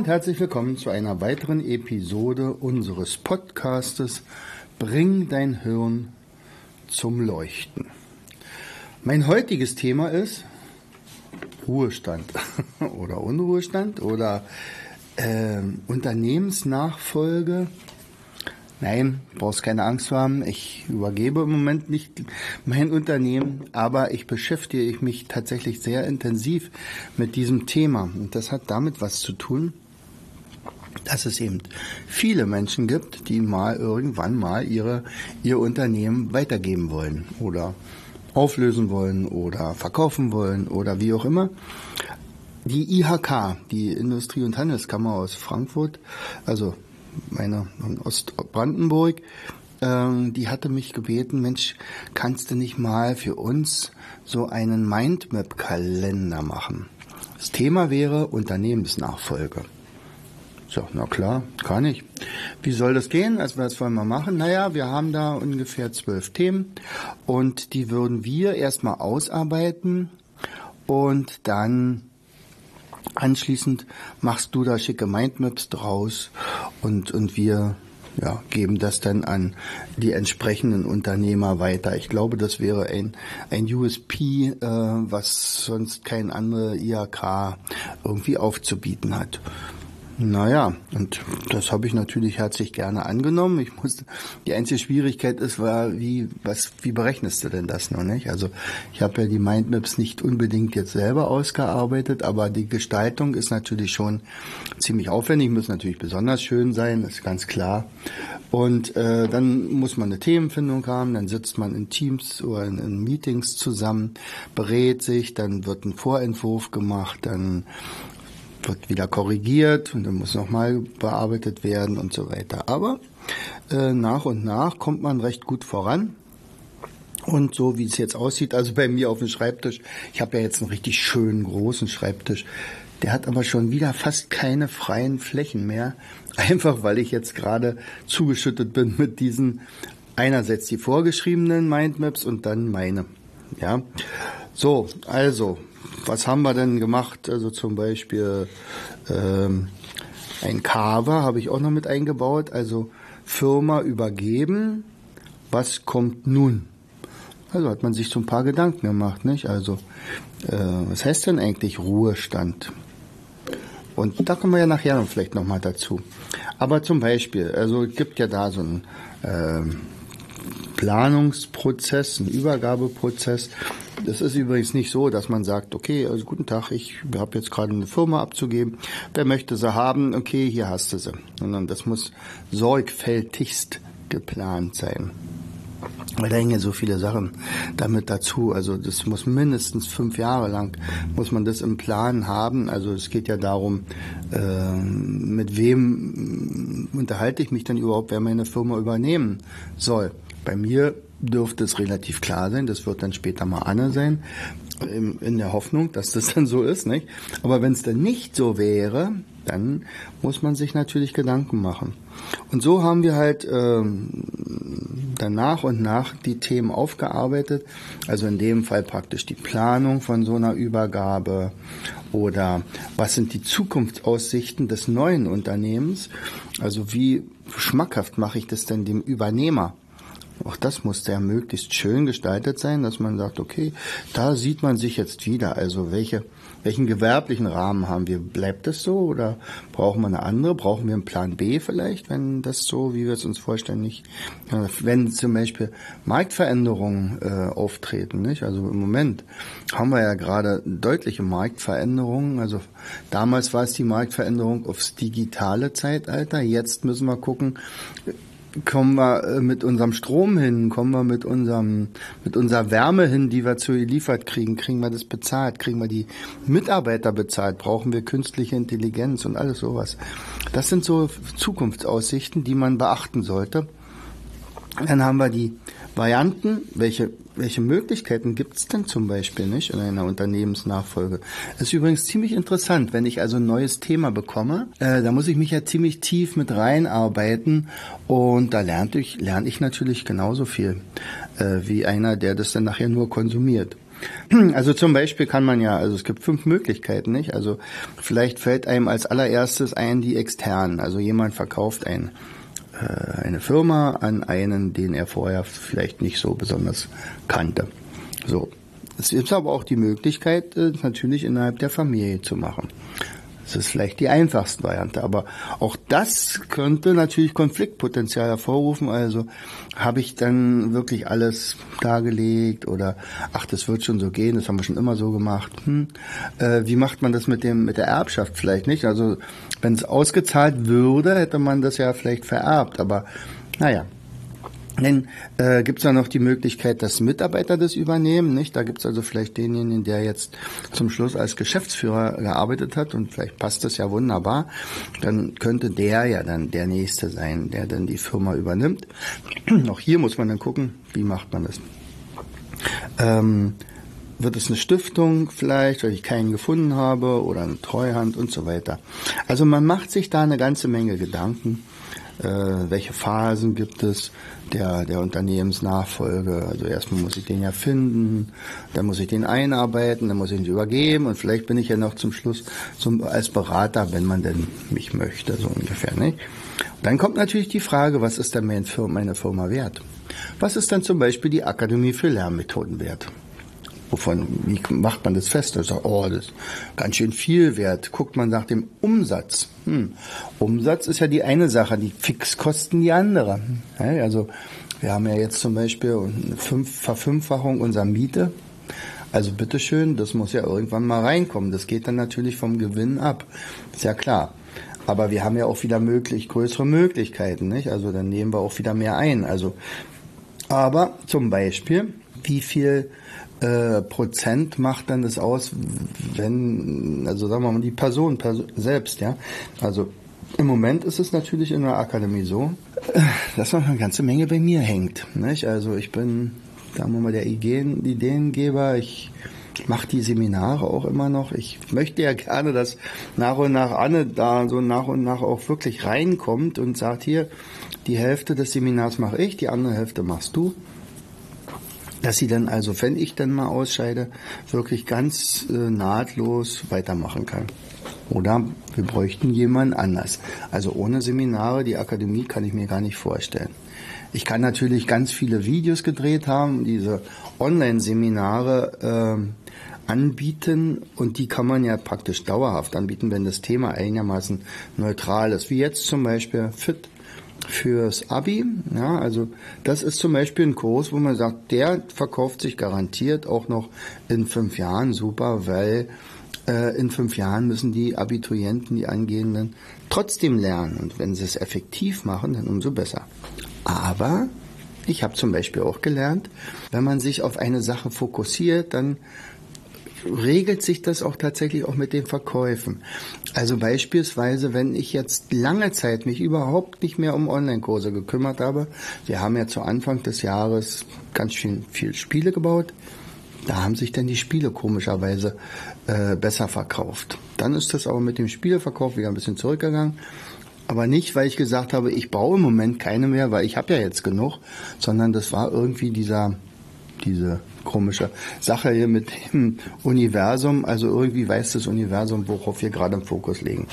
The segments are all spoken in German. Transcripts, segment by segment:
Und herzlich willkommen zu einer weiteren Episode unseres Podcastes Bring dein Hirn zum Leuchten. Mein heutiges Thema ist Ruhestand oder Unruhestand oder äh, Unternehmensnachfolge. Nein, brauchst keine Angst haben. Ich übergebe im Moment nicht mein Unternehmen, aber ich beschäftige mich tatsächlich sehr intensiv mit diesem Thema. Und das hat damit was zu tun, dass es eben viele Menschen gibt, die mal irgendwann mal ihre, ihr Unternehmen weitergeben wollen oder auflösen wollen oder verkaufen wollen oder wie auch immer. Die IHK, die Industrie- und Handelskammer aus Frankfurt, also meine in Ostbrandenburg, ähm, die hatte mich gebeten, Mensch, kannst du nicht mal für uns so einen Mindmap-Kalender machen? Das Thema wäre Unternehmensnachfolge. So, na klar, kann ich. Wie soll das gehen? Also was wollen wir machen? Naja, wir haben da ungefähr zwölf Themen und die würden wir erstmal ausarbeiten und dann Anschließend machst du da schicke Mindmaps draus und, und wir ja, geben das dann an die entsprechenden Unternehmer weiter. Ich glaube, das wäre ein, ein USP, äh, was sonst kein anderer IHK irgendwie aufzubieten hat. Naja, und das habe ich natürlich herzlich gerne angenommen. Ich musste, die einzige Schwierigkeit ist, war, wie, was, wie berechnest du denn das noch nicht? Also ich habe ja die Mindmaps nicht unbedingt jetzt selber ausgearbeitet, aber die Gestaltung ist natürlich schon ziemlich aufwendig, muss natürlich besonders schön sein, ist ganz klar. Und äh, dann muss man eine Themenfindung haben, dann sitzt man in Teams oder in, in Meetings zusammen, berät sich, dann wird ein Vorentwurf gemacht, dann wird wieder korrigiert und dann muss nochmal bearbeitet werden und so weiter. Aber äh, nach und nach kommt man recht gut voran. Und so wie es jetzt aussieht, also bei mir auf dem Schreibtisch, ich habe ja jetzt einen richtig schönen großen Schreibtisch, der hat aber schon wieder fast keine freien Flächen mehr, einfach weil ich jetzt gerade zugeschüttet bin mit diesen einerseits die vorgeschriebenen Mindmaps und dann meine. Ja, so, also was haben wir denn gemacht? Also zum Beispiel ähm, ein Carver habe ich auch noch mit eingebaut. Also Firma übergeben. Was kommt nun? Also hat man sich so ein paar Gedanken gemacht, nicht? Also äh, was heißt denn eigentlich Ruhestand? Und da kommen wir ja nachher vielleicht nochmal dazu. Aber zum Beispiel, also es gibt ja da so einen äh, Planungsprozess, einen Übergabeprozess. Das ist übrigens nicht so, dass man sagt, okay, also guten Tag, ich habe jetzt gerade eine Firma abzugeben. Wer möchte sie haben? Okay, hier hast du sie. Sondern das muss sorgfältigst geplant sein. Weil da hängen so viele Sachen damit dazu. Also das muss mindestens fünf Jahre lang, muss man das im Plan haben. Also es geht ja darum, äh, mit wem unterhalte ich mich denn überhaupt, wer meine Firma übernehmen soll. Bei mir dürfte es relativ klar sein. Das wird dann später mal Anne sein, in der Hoffnung, dass das dann so ist. Nicht? Aber wenn es dann nicht so wäre, dann muss man sich natürlich Gedanken machen. Und so haben wir halt ähm, dann nach und nach die Themen aufgearbeitet. Also in dem Fall praktisch die Planung von so einer Übergabe oder was sind die Zukunftsaussichten des neuen Unternehmens. Also wie schmackhaft mache ich das denn dem Übernehmer? Auch das muss ja möglichst schön gestaltet sein, dass man sagt, okay, da sieht man sich jetzt wieder. Also welche, welchen gewerblichen Rahmen haben wir? Bleibt das so oder brauchen wir eine andere? Brauchen wir einen Plan B vielleicht, wenn das so, wie wir es uns vorstellen, nicht, wenn zum Beispiel Marktveränderungen äh, auftreten, nicht? Also im Moment haben wir ja gerade deutliche Marktveränderungen. Also damals war es die Marktveränderung aufs digitale Zeitalter. Jetzt müssen wir gucken, kommen wir äh, mit unserem Strom hin, kommen wir mit unserem, mit unserer Wärme hin, die wir zu geliefert kriegen, kriegen wir das bezahlt, kriegen wir die Mitarbeiter bezahlt, brauchen wir künstliche Intelligenz und alles sowas. Das sind so Zukunftsaussichten, die man beachten sollte. Dann haben wir die Varianten, welche, welche Möglichkeiten gibt es denn zum Beispiel nicht in einer Unternehmensnachfolge? Das ist übrigens ziemlich interessant, wenn ich also ein neues Thema bekomme, äh, da muss ich mich ja ziemlich tief mit reinarbeiten und da lerne ich, lerne ich natürlich genauso viel äh, wie einer, der das dann nachher nur konsumiert. Also zum Beispiel kann man ja, also es gibt fünf Möglichkeiten, nicht? Also vielleicht fällt einem als allererstes ein die externen, also jemand verkauft ein äh, eine Firma an einen, den er vorher vielleicht nicht so besonders kannte. So. Es gibt aber auch die Möglichkeit, äh, natürlich innerhalb der Familie zu machen. Das ist vielleicht die einfachste Variante, aber auch das könnte natürlich Konfliktpotenzial hervorrufen. Also habe ich dann wirklich alles dargelegt oder ach, das wird schon so gehen, das haben wir schon immer so gemacht. Hm. Äh, wie macht man das mit dem mit der Erbschaft vielleicht nicht? Also wenn es ausgezahlt würde, hätte man das ja vielleicht vererbt, aber naja, dann äh, gibt es ja noch die Möglichkeit, dass Mitarbeiter das übernehmen. Nicht? Da gibt es also vielleicht denjenigen, der jetzt zum Schluss als Geschäftsführer gearbeitet hat und vielleicht passt das ja wunderbar. Dann könnte der ja dann der Nächste sein, der dann die Firma übernimmt. Auch hier muss man dann gucken, wie macht man das. Ähm, wird es eine Stiftung vielleicht, weil ich keinen gefunden habe oder eine Treuhand und so weiter. Also man macht sich da eine ganze Menge Gedanken welche Phasen gibt es der, der Unternehmensnachfolge. Also erstmal muss ich den ja finden, dann muss ich den einarbeiten, dann muss ich ihn übergeben und vielleicht bin ich ja noch zum Schluss zum, als Berater, wenn man denn mich möchte, so ungefähr. Nicht? Dann kommt natürlich die Frage, was ist denn meine Firma, meine Firma wert? Was ist dann zum Beispiel die Akademie für Lernmethoden wert? Wovon, wie macht man das fest? Also, oh, das ist ganz schön viel wert. Guckt man nach dem Umsatz. Hm. Umsatz ist ja die eine Sache, die Fixkosten die andere. Also, wir haben ja jetzt zum Beispiel eine Fünf Verfünffachung unserer Miete. Also bitteschön, das muss ja irgendwann mal reinkommen. Das geht dann natürlich vom Gewinn ab. Ist ja klar. Aber wir haben ja auch wieder möglich, größere Möglichkeiten, nicht? Also dann nehmen wir auch wieder mehr ein. Also, aber zum Beispiel, wie viel äh, Prozent macht dann das aus, wenn, also sagen wir mal, die Person, Person selbst, ja. Also im Moment ist es natürlich in der Akademie so, äh, dass noch eine ganze Menge bei mir hängt. Nicht? Also ich bin, sagen wir mal, der Ideen, Ideengeber. Ich mache die Seminare auch immer noch. Ich möchte ja gerne, dass nach und nach Anne da so nach und nach auch wirklich reinkommt und sagt, hier, die Hälfte des Seminars mache ich, die andere Hälfte machst du dass sie dann also, wenn ich dann mal ausscheide, wirklich ganz äh, nahtlos weitermachen kann. Oder wir bräuchten jemanden anders. Also ohne Seminare, die Akademie kann ich mir gar nicht vorstellen. Ich kann natürlich ganz viele Videos gedreht haben, diese Online-Seminare äh, anbieten und die kann man ja praktisch dauerhaft anbieten, wenn das Thema einigermaßen neutral ist. Wie jetzt zum Beispiel Fit fürs Abi. Ja, also das ist zum Beispiel ein Kurs, wo man sagt, der verkauft sich garantiert auch noch in fünf Jahren super, weil äh, in fünf Jahren müssen die Abiturienten, die Angehenden, trotzdem lernen. Und wenn sie es effektiv machen, dann umso besser. Aber ich habe zum Beispiel auch gelernt, wenn man sich auf eine Sache fokussiert, dann regelt sich das auch tatsächlich auch mit den Verkäufen. Also beispielsweise, wenn ich jetzt lange Zeit mich überhaupt nicht mehr um Online-Kurse gekümmert habe, wir haben ja zu Anfang des Jahres ganz schön viel Spiele gebaut, da haben sich dann die Spiele komischerweise äh, besser verkauft. Dann ist das aber mit dem Spieleverkauf wieder ein bisschen zurückgegangen. Aber nicht, weil ich gesagt habe, ich baue im Moment keine mehr, weil ich habe ja jetzt genug, sondern das war irgendwie dieser diese komische Sache hier mit dem Universum. Also irgendwie weiß das Universum, worauf wir gerade im Fokus legen.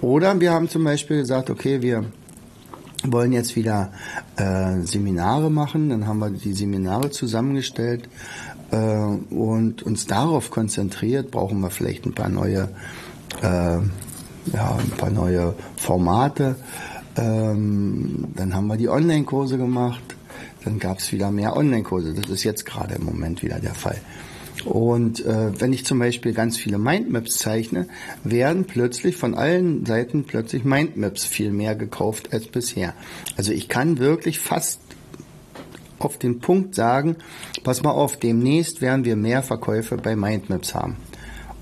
Oder wir haben zum Beispiel gesagt, okay, wir wollen jetzt wieder äh, Seminare machen. Dann haben wir die Seminare zusammengestellt äh, und uns darauf konzentriert. Brauchen wir vielleicht ein paar neue, äh, ja, ein paar neue Formate. Ähm, dann haben wir die Online-Kurse gemacht dann gab es wieder mehr Online-Kurse. Das ist jetzt gerade im Moment wieder der Fall. Und äh, wenn ich zum Beispiel ganz viele Mindmaps zeichne, werden plötzlich von allen Seiten plötzlich Mindmaps viel mehr gekauft als bisher. Also ich kann wirklich fast auf den Punkt sagen, pass mal auf, demnächst werden wir mehr Verkäufe bei Mindmaps haben.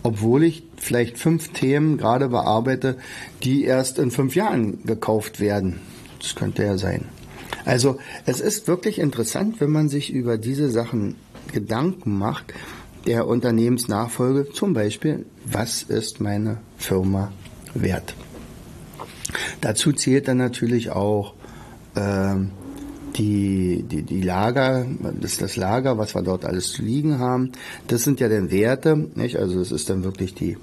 Obwohl ich vielleicht fünf Themen gerade bearbeite, die erst in fünf Jahren gekauft werden. Das könnte ja sein. Also es ist wirklich interessant, wenn man sich über diese Sachen Gedanken macht, der Unternehmensnachfolge, zum Beispiel, was ist meine Firma wert? Dazu zählt dann natürlich auch äh, die, die, die Lager, das ist das Lager, was wir dort alles zu liegen haben. Das sind ja dann Werte, nicht? Also es ist dann wirklich die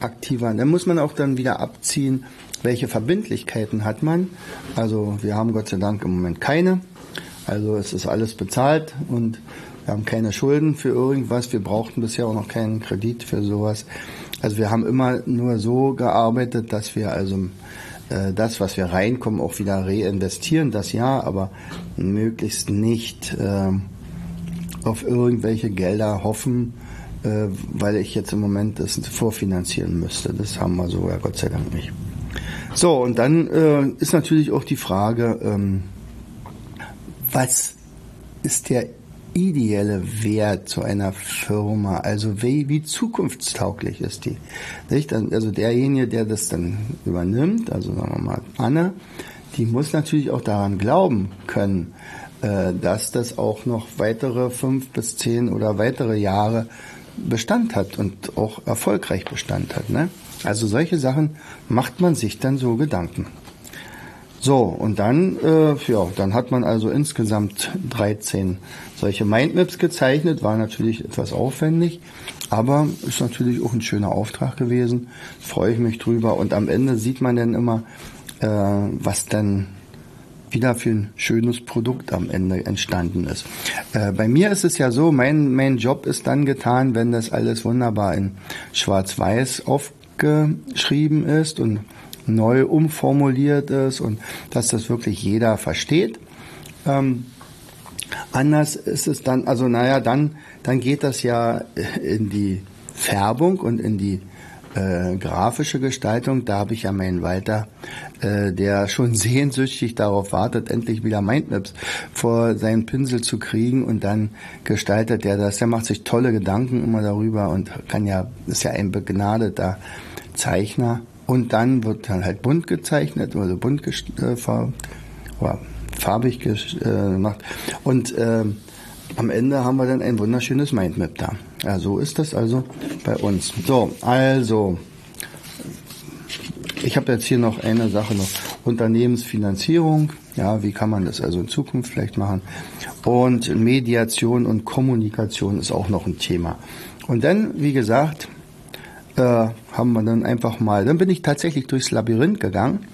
aktiver. Dann muss man auch dann wieder abziehen, welche Verbindlichkeiten hat man. Also wir haben Gott sei Dank im Moment keine. Also es ist alles bezahlt und wir haben keine Schulden für irgendwas. Wir brauchten bisher auch noch keinen Kredit für sowas. Also wir haben immer nur so gearbeitet, dass wir also äh, das, was wir reinkommen, auch wieder reinvestieren, das ja, aber möglichst nicht äh, auf irgendwelche Gelder hoffen, äh, weil ich jetzt im Moment das vorfinanzieren müsste. Das haben wir so ja Gott sei Dank nicht. So, und dann äh, ist natürlich auch die Frage, ähm, was ist der ideelle Wert zu einer Firma? Also wie, wie zukunftstauglich ist die? Nicht? Also derjenige, der das dann übernimmt, also sagen wir mal Anne, die muss natürlich auch daran glauben können, äh, dass das auch noch weitere fünf bis zehn oder weitere Jahre Bestand hat und auch erfolgreich Bestand hat. Ne? Also solche Sachen macht man sich dann so Gedanken. So, und dann, äh, ja, dann hat man also insgesamt 13 solche Mindmaps gezeichnet, war natürlich etwas aufwendig, aber ist natürlich auch ein schöner Auftrag gewesen, freue ich mich drüber und am Ende sieht man dann immer, äh, was dann wieder für ein schönes Produkt am Ende entstanden ist. Äh, bei mir ist es ja so, mein, mein Job ist dann getan, wenn das alles wunderbar in Schwarz-Weiß aufgeschrieben ist und neu umformuliert ist und dass das wirklich jeder versteht. Ähm, anders ist es dann, also naja, dann, dann geht das ja in die Färbung und in die äh, grafische Gestaltung. Da habe ich ja meinen Walter, äh, der schon sehnsüchtig darauf wartet, endlich wieder Mindmaps vor seinen Pinsel zu kriegen und dann gestaltet er das. Der macht sich tolle Gedanken immer darüber und kann ja, ist ja ein begnadeter Zeichner. Und dann wird dann halt bunt gezeichnet, also bunt äh, farb, farbig äh, gemacht. Und äh, am Ende haben wir dann ein wunderschönes Mindmap da. Ja, so ist das also bei uns. So, also, ich habe jetzt hier noch eine Sache noch. Unternehmensfinanzierung. Ja, wie kann man das also in Zukunft vielleicht machen? Und Mediation und Kommunikation ist auch noch ein Thema. Und dann, wie gesagt, äh, haben wir dann einfach mal, dann bin ich tatsächlich durchs Labyrinth gegangen,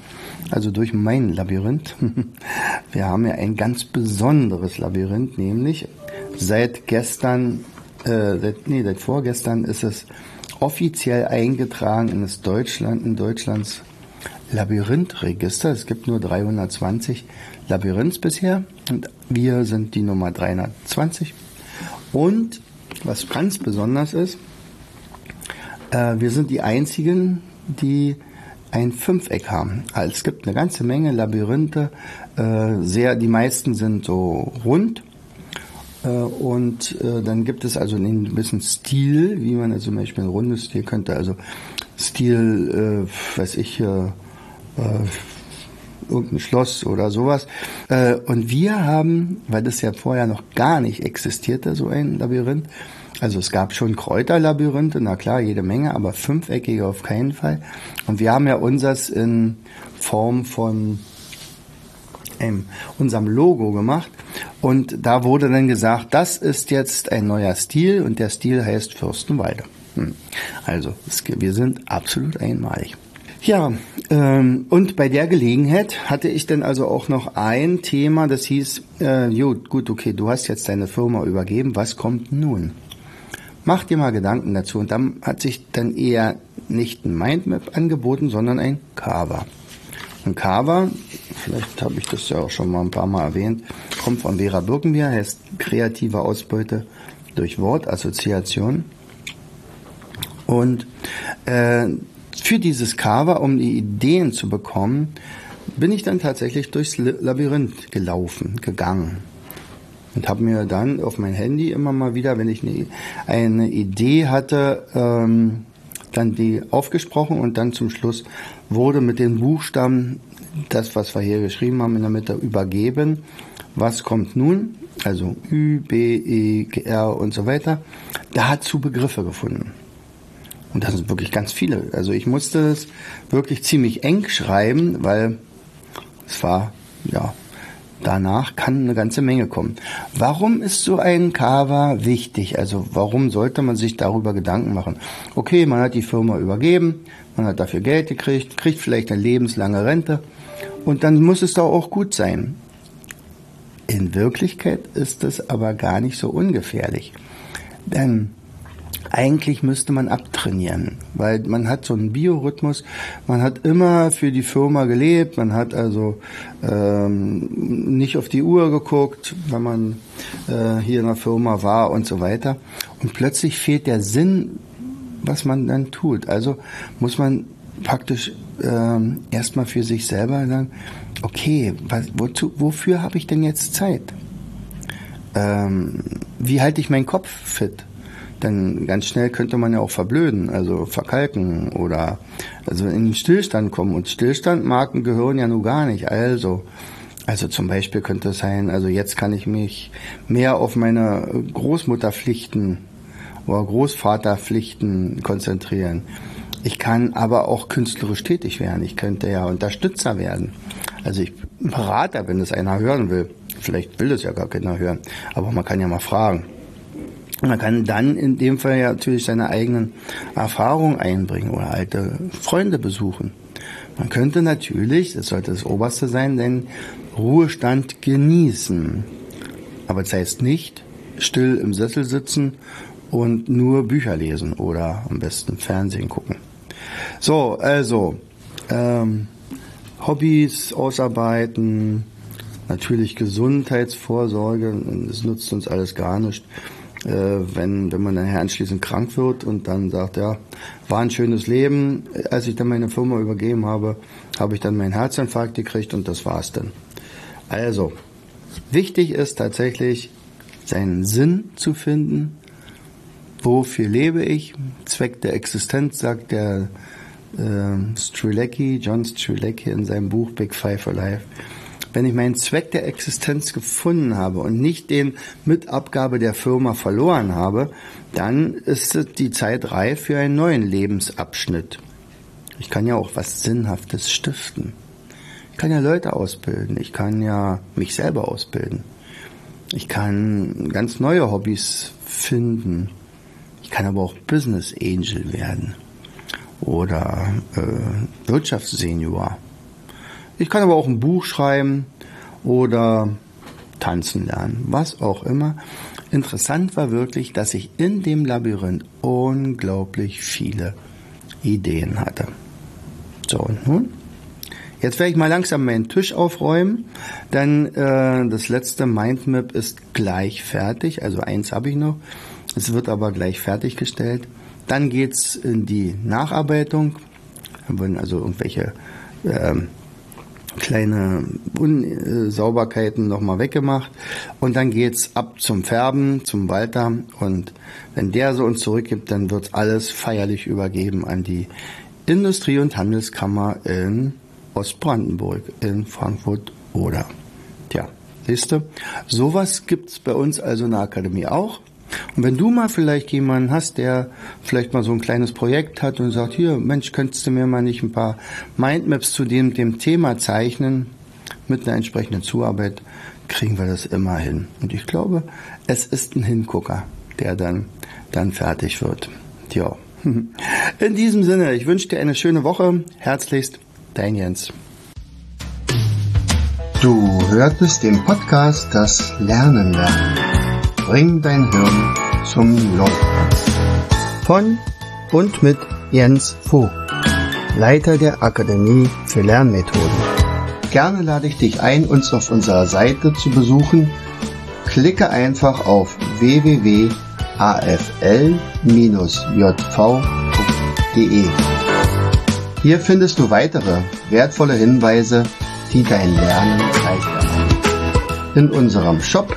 also durch mein Labyrinth. Wir haben ja ein ganz besonderes Labyrinth, nämlich seit gestern, äh, seit, nee, seit vorgestern ist es offiziell eingetragen in das Deutschland, in Deutschlands Labyrinthregister. Es gibt nur 320 Labyrinths bisher und wir sind die Nummer 320. Und was ganz besonders ist, wir sind die einzigen, die ein Fünfeck haben. Also es gibt eine ganze Menge Labyrinthe, äh, sehr, die meisten sind so rund. Äh, und äh, dann gibt es also einen gewissen Stil, wie man also zum Beispiel ein rundes Stil könnte, also Stil, äh, weiß ich, äh, irgendein Schloss oder sowas. Äh, und wir haben, weil das ja vorher noch gar nicht existierte, so ein Labyrinth, also es gab schon Kräuterlabyrinthe, na klar, jede Menge, aber fünfeckige auf keinen Fall. Und wir haben ja unseres in Form von ähm, unserem Logo gemacht. Und da wurde dann gesagt, das ist jetzt ein neuer Stil und der Stil heißt Fürstenwalde. Hm. Also es, wir sind absolut einmalig. Ja, ähm, und bei der Gelegenheit hatte ich dann also auch noch ein Thema, das hieß, äh, gut, gut, okay, du hast jetzt deine Firma übergeben, was kommt nun? Mach dir mal Gedanken dazu. Und dann hat sich dann eher nicht ein Mindmap angeboten, sondern ein Carver. Ein Carver, vielleicht habe ich das ja auch schon mal ein paar Mal erwähnt, kommt von Vera Birkenbier, heißt kreative Ausbeute durch Wortassoziation. Und äh, für dieses Cover, um die Ideen zu bekommen, bin ich dann tatsächlich durchs Labyrinth gelaufen, gegangen und habe mir dann auf mein Handy immer mal wieder, wenn ich eine, eine Idee hatte, ähm, dann die aufgesprochen und dann zum Schluss wurde mit den Buchstaben das, was wir hier geschrieben haben, in der Mitte übergeben. Was kommt nun? Also Ü, B, E, G, R und so weiter. Dazu Begriffe gefunden. Und das sind wirklich ganz viele. Also ich musste es wirklich ziemlich eng schreiben, weil es war, ja, danach kann eine ganze Menge kommen. Warum ist so ein Cover wichtig? Also warum sollte man sich darüber Gedanken machen? Okay, man hat die Firma übergeben, man hat dafür Geld gekriegt, kriegt vielleicht eine lebenslange Rente und dann muss es doch auch gut sein. In Wirklichkeit ist es aber gar nicht so ungefährlich. Denn eigentlich müsste man abtrainieren, weil man hat so einen Biorhythmus, man hat immer für die Firma gelebt, man hat also ähm, nicht auf die Uhr geguckt, wenn man äh, hier in der Firma war und so weiter. Und plötzlich fehlt der Sinn, was man dann tut. Also muss man praktisch ähm, erstmal für sich selber sagen, okay, was, wozu, wofür habe ich denn jetzt Zeit? Ähm, wie halte ich meinen Kopf fit? Denn ganz schnell könnte man ja auch verblöden, also verkalken oder also in den Stillstand kommen. Und Stillstand mag ein Gehirn ja nur gar nicht. Also, also zum Beispiel könnte es sein, also jetzt kann ich mich mehr auf meine Großmutterpflichten oder Großvaterpflichten konzentrieren. Ich kann aber auch künstlerisch tätig werden. Ich könnte ja Unterstützer werden. Also ich bin Berater, wenn es einer hören will. Vielleicht will es ja gar keiner hören, aber man kann ja mal fragen. Man kann dann in dem Fall ja natürlich seine eigenen Erfahrungen einbringen oder alte Freunde besuchen. Man könnte natürlich, das sollte das Oberste sein, den Ruhestand genießen. Aber das heißt nicht still im Sessel sitzen und nur Bücher lesen oder am besten Fernsehen gucken. So, also ähm, Hobbys ausarbeiten, natürlich Gesundheitsvorsorge, das nutzt uns alles gar nicht. Äh, wenn, wenn man nachher anschließend krank wird und dann sagt, ja, war ein schönes Leben. Als ich dann meine Firma übergeben habe, habe ich dann meinen Herzinfarkt gekriegt und das war's dann. Also, wichtig ist tatsächlich, seinen Sinn zu finden. Wofür lebe ich? Zweck der Existenz, sagt der äh, Strilecki, John Strilecki in seinem Buch Big Five for Life wenn ich meinen Zweck der Existenz gefunden habe und nicht den mit Abgabe der Firma verloren habe, dann ist die Zeit reif für einen neuen Lebensabschnitt. Ich kann ja auch was Sinnhaftes stiften. Ich kann ja Leute ausbilden. Ich kann ja mich selber ausbilden. Ich kann ganz neue Hobbys finden. Ich kann aber auch Business Angel werden oder äh, Wirtschaftssenior. Ich kann aber auch ein Buch schreiben oder tanzen lernen, was auch immer. Interessant war wirklich, dass ich in dem Labyrinth unglaublich viele Ideen hatte. So, und nun? Jetzt werde ich mal langsam meinen Tisch aufräumen, denn äh, das letzte Mindmap ist gleich fertig. Also eins habe ich noch. Es wird aber gleich fertiggestellt. Dann geht's in die Nacharbeitung. Da wurden also irgendwelche ähm, kleine Unsauberkeiten nochmal weggemacht und dann geht's ab zum Färben, zum Walter und wenn der so uns zurückgibt, dann wird alles feierlich übergeben an die Industrie- und Handelskammer in Ostbrandenburg, in Frankfurt oder. Tja, siehst du, sowas gibt's bei uns also in der Akademie auch. Und wenn du mal vielleicht jemanden hast, der vielleicht mal so ein kleines Projekt hat und sagt, hier, Mensch, könntest du mir mal nicht ein paar Mindmaps zu dem, dem Thema zeichnen, mit einer entsprechenden Zuarbeit, kriegen wir das immer hin. Und ich glaube, es ist ein Hingucker, der dann, dann fertig wird. Tja. In diesem Sinne, ich wünsche dir eine schöne Woche. Herzlichst, dein Jens. Du hörtest den Podcast Das Lernen lernen. Bring dein Hirn zum Leuchten. Von und mit Jens Vogt, Leiter der Akademie für Lernmethoden. Gerne lade ich dich ein, uns auf unserer Seite zu besuchen. Klicke einfach auf www afl-jv.de. Hier findest du weitere wertvolle Hinweise, die dein Lernen leichter. In unserem Shop